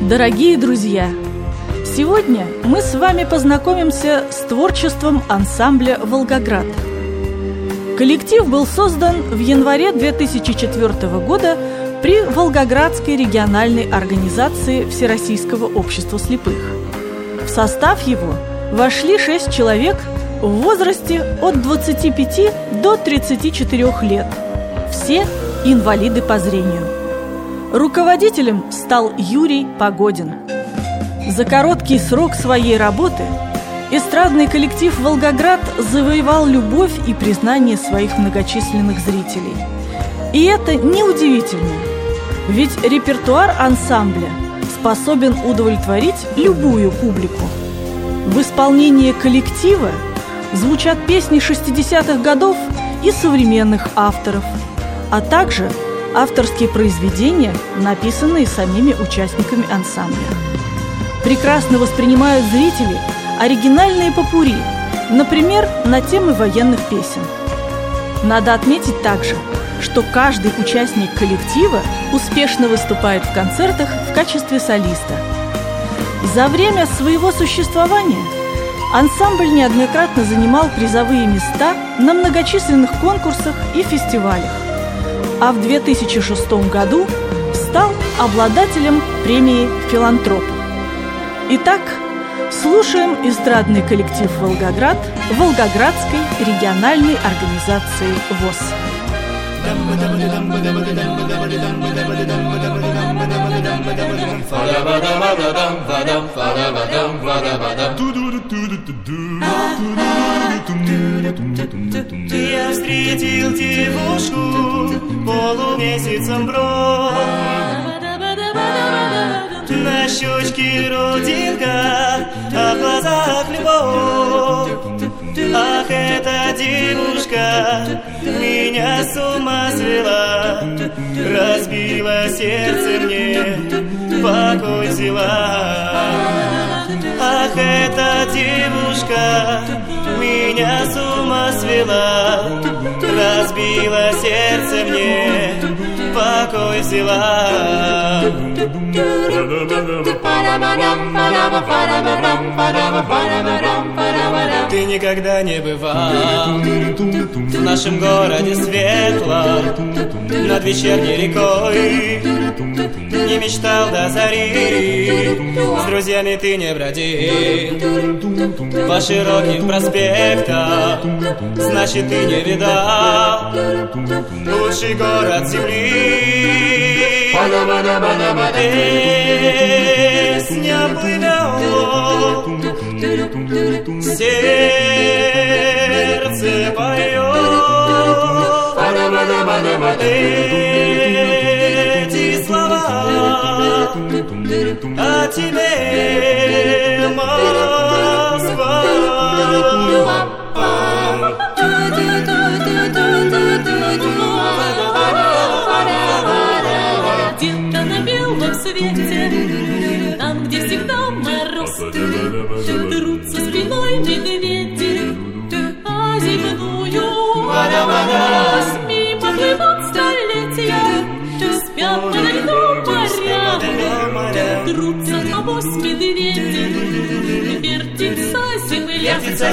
Дорогие друзья, сегодня мы с вами познакомимся с творчеством ансамбля «Волгоград». Коллектив был создан в январе 2004 года при Волгоградской региональной организации Всероссийского общества слепых. В состав его вошли шесть человек в возрасте от 25 до 34 лет. Все инвалиды по зрению. Руководителем стал Юрий Погодин. За короткий срок своей работы эстрадный коллектив «Волгоград» завоевал любовь и признание своих многочисленных зрителей. И это неудивительно, ведь репертуар ансамбля способен удовлетворить любую публику. В исполнении коллектива звучат песни 60-х годов и современных авторов, а также – авторские произведения, написанные самими участниками ансамбля. Прекрасно воспринимают зрители оригинальные попури, например, на темы военных песен. Надо отметить также, что каждый участник коллектива успешно выступает в концертах в качестве солиста. За время своего существования ансамбль неоднократно занимал призовые места на многочисленных конкурсах и фестивалях а в 2006 году стал обладателем премии «Филантроп». Итак, слушаем эстрадный коллектив «Волгоград» Волгоградской региональной организации ВОЗ. Я встретил девушку полумесяцем бровь На щечке родинка, а в глазах любовь Ах, эта девушка меня с ума свела Разбила сердце мне, покой взяла. Ах, эта девушка меня с ума свела. Разбила сердце мне, покой взяла. Ты никогда не бывал В нашем городе светло Над вечерней рекой Не мечтал до зари. С друзьями ты не броди. По широким проспектам Значит ты не видал Лучший город земли. Песня плывет Сердце поет. Эти Atimema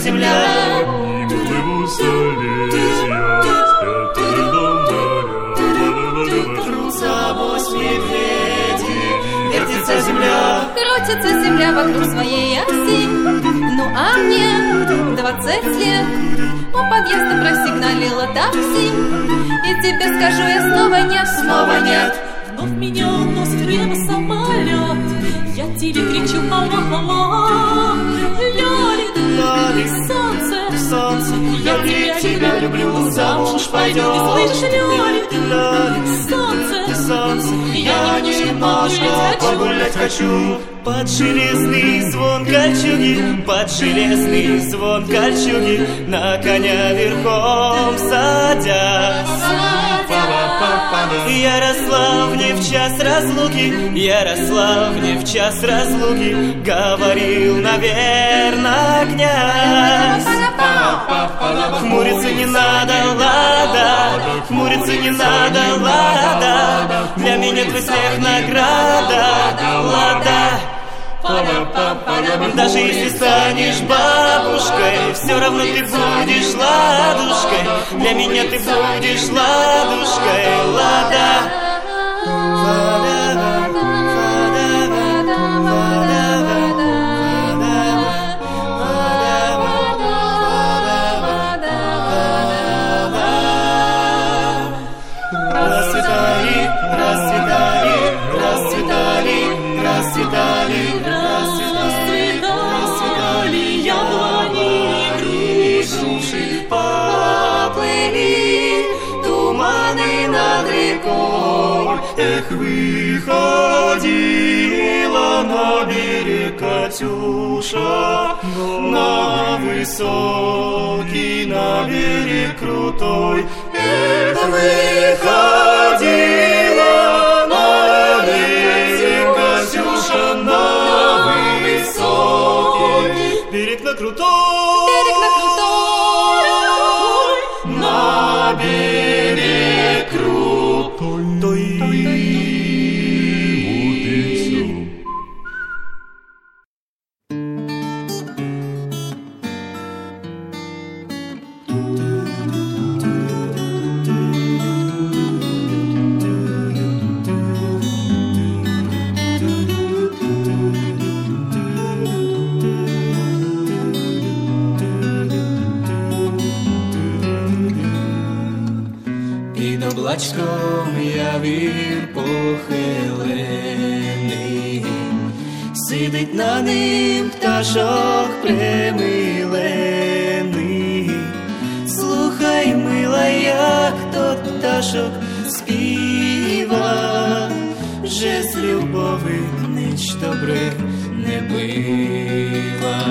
земля, Вертится земля Плыву столетия, спят льдом моря. Трутся авось медведи Вертится земля Крутится земля вокруг своей оси. Ну а мне двадцать лет У подъезда просигналило такси. И тебе скажу я снова нет Снова нет. Вновь меня уносит прямо самолет Я тебе кричу ала-ала Лёлик, Лёлик, солнце, солнце. Я тебя тебя люблю. Замуж пойдем Ты слышишь, Лёлик, Лёлик, солнце. Солнце. Я немножко погулять хочу. Под железный звон кольчуги. Под железный звон кольчуги. На коня верхом садясь Ярославне в час разлуки Ярославне в час разлуки Говорил, наверно, князь Хмуриться не надо, лада Хмуриться не надо, лада Для меня твой смех награда, лада. Даже если станешь бабушкой, все равно ты будешь ладушкой. Для меня ты будешь ладушкой, Эх, выходила на берег Катюша, на высокий, на берег крутой. Эх, выходила на берег Катюша, на высокий берег на крутой. Берег на крутой. На берег крутой. Облачком я вір похилений, сидить на ним пташок примилений. Слухай, мила, як тот пташок співа, же з любови ніч добре не бива,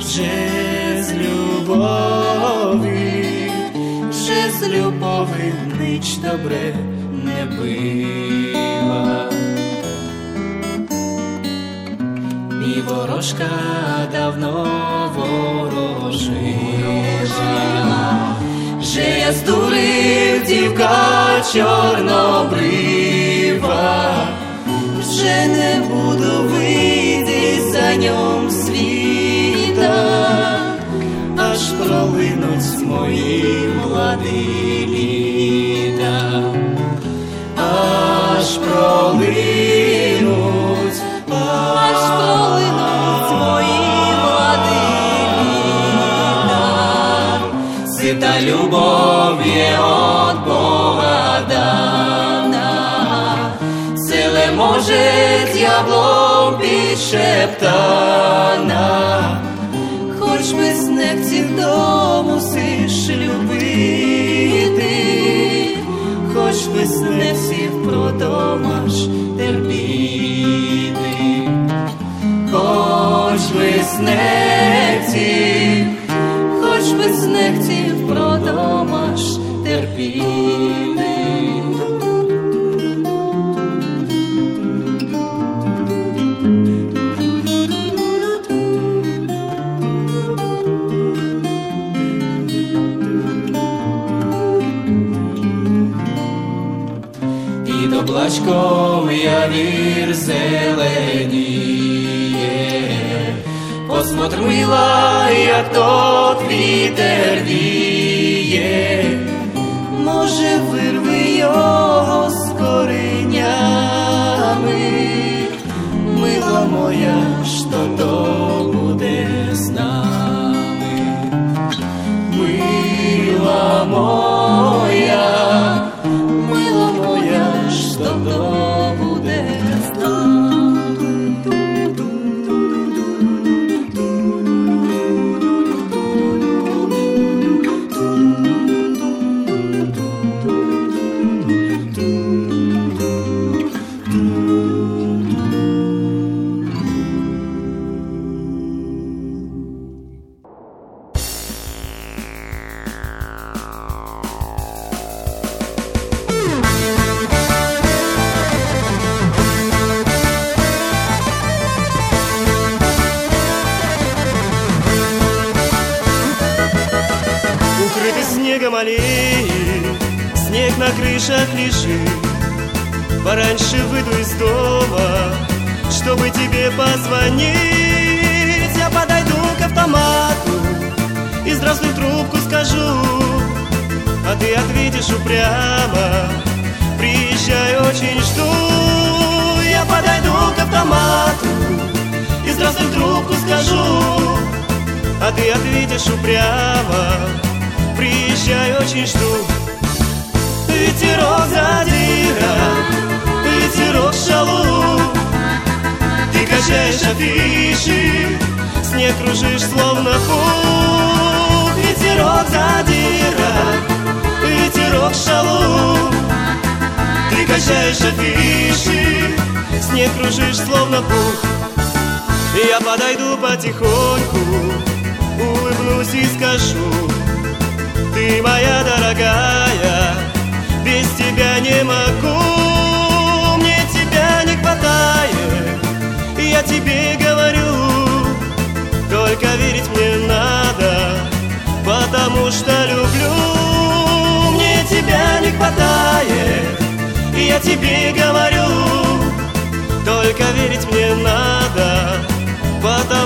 же з любови любови ніч добре не бива. Мій ворожка давно ворожила, že я здурив дівка чорнобрива, že не буду вийти за ньом пролинуть мої младі літа, аж пролинуть, аж пролинуть мої младі літа. Свята любов є от Бога дана, силе може дьяволом підшептана. Хоч без дом мусиш любити, хоч без нехтів продомаш терпіти, хоч без нехтів, хоч без нехтів продомаш терпіти. Облачком я вір зеленіє, посмотр мила, як тот вітер віє, може вирви його з коренями, мила моя, що то буде з нами, мила моя. Снегом аллеи, снег на крышах лежит. Пораньше выйду из дома Чтобы тебе позвонить. Я подойду к автомату И здравствуй трубку скажу. А ты ответишь упрямо. Приезжай, очень жду. Я подойду к автомату И здравствуй трубку скажу. А ты ответишь упрямо Приезжай, очень жду. Ветерок задира, ветерок шалу. Ты качаешь афиши, снег кружишь словно пух. Ветерок задира, ветерок шалу. Ты качаешь афиши, снег кружишь словно пух. Я подойду потихоньку, улыбнусь и скажу Ты моя дорогая, без тебя не могу, мне тебя не хватает, я тебе говорю, только верить мне надо, потому что люблю, мне тебя не хватает, я тебе говорю, только верить мне надо, потому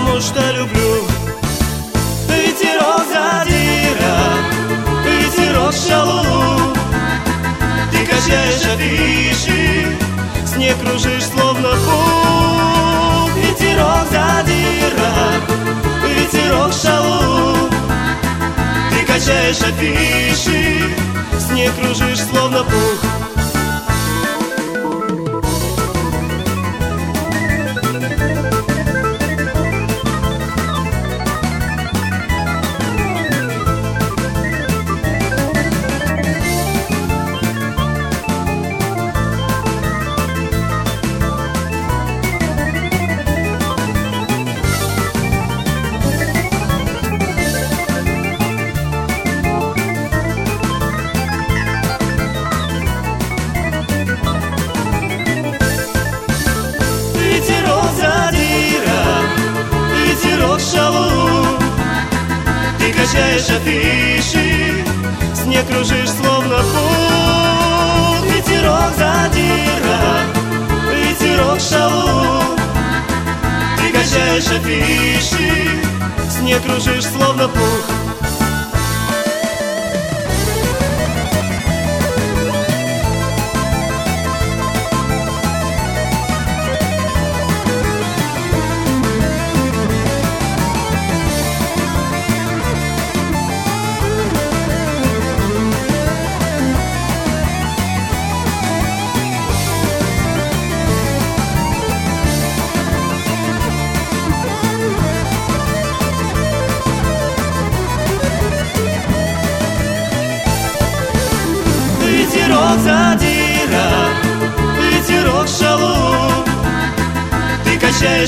шалу, ты качаешь афиши, снег кружишь словно пух Ветерок задира, ветерок шалу Ты качаешь афиши, снег кружишь словно пух Ты качаешь афиши, снег кружишь словно пух Ветерок задира, ветерок шалу Ты качаешь афиши, снег кружишь словно пух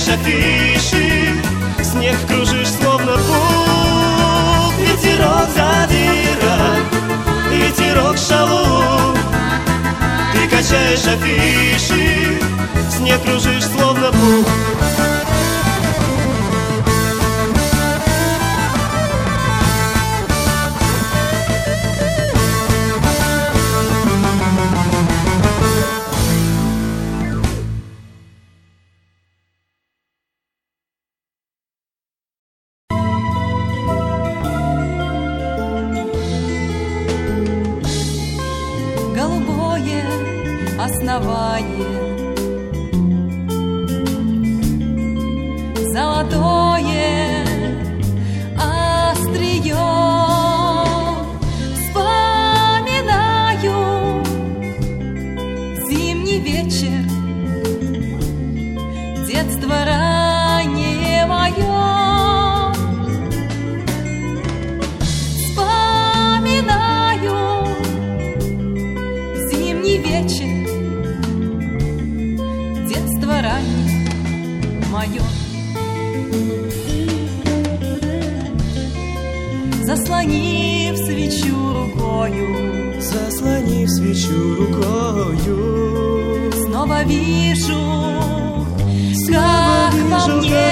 качаешь афиши, снег кружишь словно пух Ветерок задира, ветерок шалу Ты качаешь афиши, снег кружишь словно пух голубое основание, золотое детство мое. Заслонив свечу рукою, Заслонив свечу рукою, Снова вижу, Снова как вижу, во мне,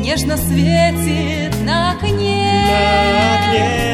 Нежно светит na dnie.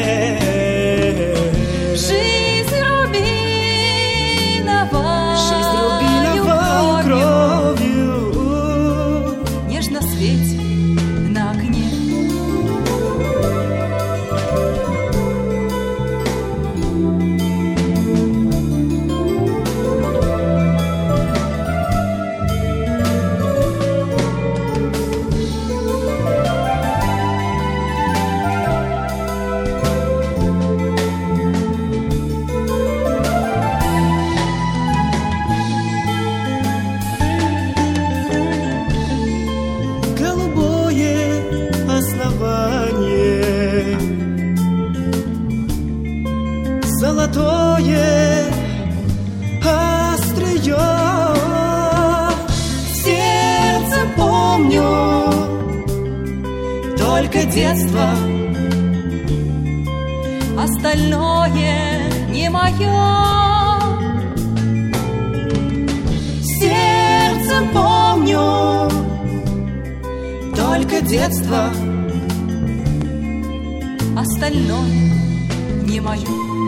детства. Остальное не мое. Сердцем помню только детство. Остальное не мое.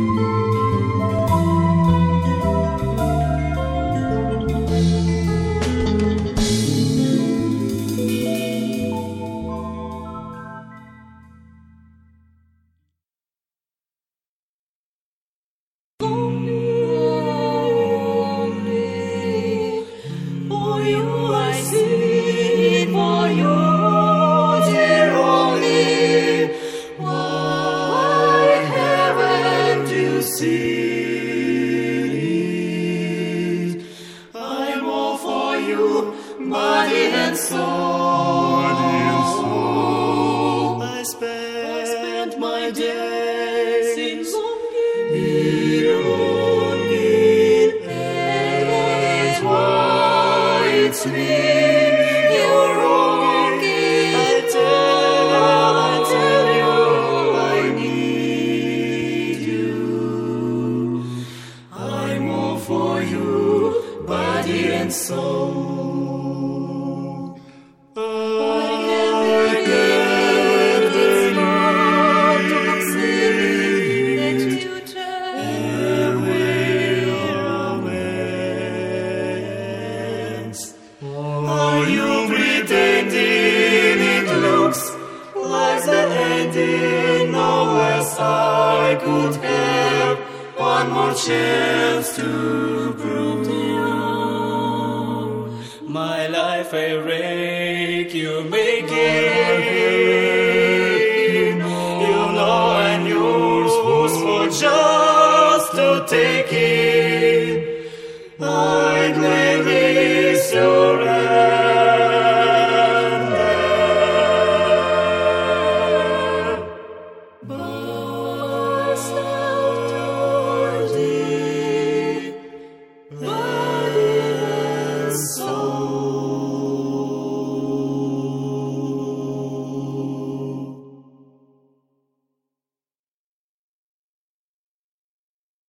take it.